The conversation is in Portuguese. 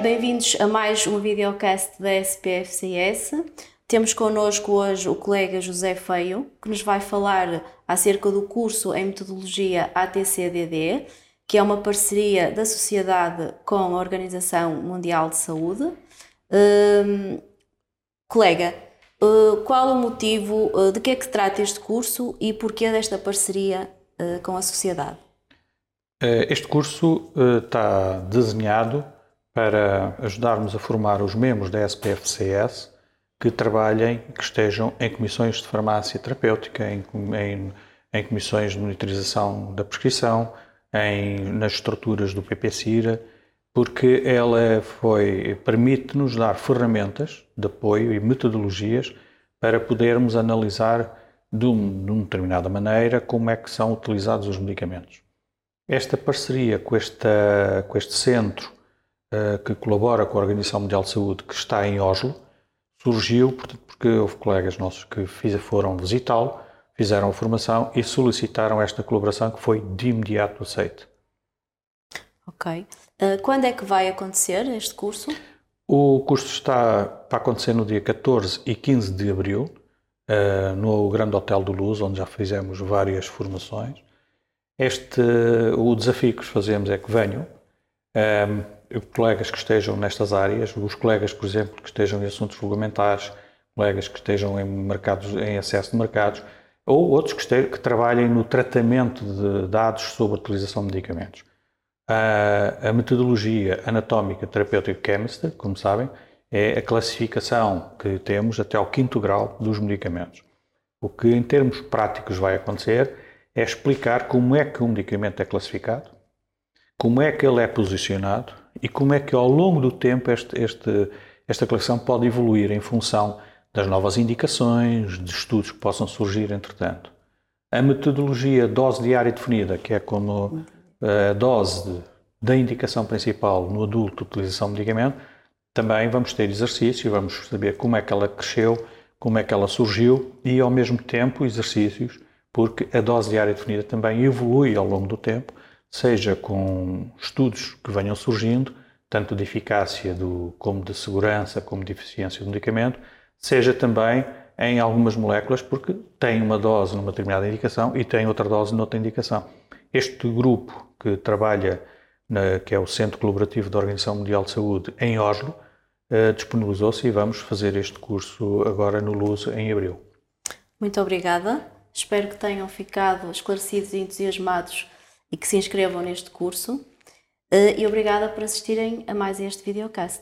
bem-vindos a mais um videocast da SPFCS. Temos connosco hoje o colega José Feio, que nos vai falar acerca do curso em Metodologia ATCDD, que é uma parceria da Sociedade com a Organização Mundial de Saúde. Colega, uh, qual o motivo, uh, de que é que trata este curso e porquê desta parceria com a Sociedade? Este curso está desenhado para ajudarmos a formar os membros da SPFCS que trabalhem, que estejam em comissões de farmácia terapêutica, em, em, em comissões de monitorização da prescrição, em, nas estruturas do PPCIRA, porque ela foi permite-nos dar ferramentas de apoio e metodologias para podermos analisar de, um, de uma determinada maneira como é que são utilizados os medicamentos. Esta parceria com, esta, com este centro que colabora com a Organização Mundial de Saúde, que está em Oslo, surgiu porque houve colegas nossos que fiz, foram visitá-lo, fizeram a formação e solicitaram esta colaboração que foi de imediato aceita. Ok. Uh, quando é que vai acontecer este curso? O curso está para acontecer no dia 14 e 15 de abril, uh, no Grande Hotel do Luz, onde já fizemos várias formações. Este, o desafio que fazemos é que venham colegas que estejam nestas áreas, os colegas, por exemplo, que estejam em assuntos regulamentares, colegas que estejam em, mercados, em acesso de mercados, ou outros que, estejam, que trabalhem no tratamento de dados sobre a utilização de medicamentos. A, a metodologia anatómica terapêutica chemist, como sabem, é a classificação que temos até ao quinto grau dos medicamentos. O que em termos práticos vai acontecer é explicar como é que um medicamento é classificado, como é que ele é posicionado e como é que ao longo do tempo este, este, esta coleção pode evoluir em função das novas indicações, de estudos que possam surgir entretanto. A metodologia dose diária definida, que é como eh, a dose da indicação principal no adulto utilização de medicamento, também vamos ter exercícios, vamos saber como é que ela cresceu, como é que ela surgiu e ao mesmo tempo exercícios, porque a dose diária definida também evolui ao longo do tempo seja com estudos que venham surgindo, tanto de eficácia do, como de segurança, como de eficiência do medicamento, seja também em algumas moléculas, porque tem uma dose numa determinada indicação e tem outra dose noutra indicação. Este grupo que trabalha, na, que é o Centro Colaborativo da Organização Mundial de Saúde, em Oslo, eh, disponibilizou-se e vamos fazer este curso agora no Luz, em abril. Muito obrigada. Espero que tenham ficado esclarecidos e entusiasmados e que se inscrevam neste curso. Eh, e obrigada por assistirem a mais este videocast.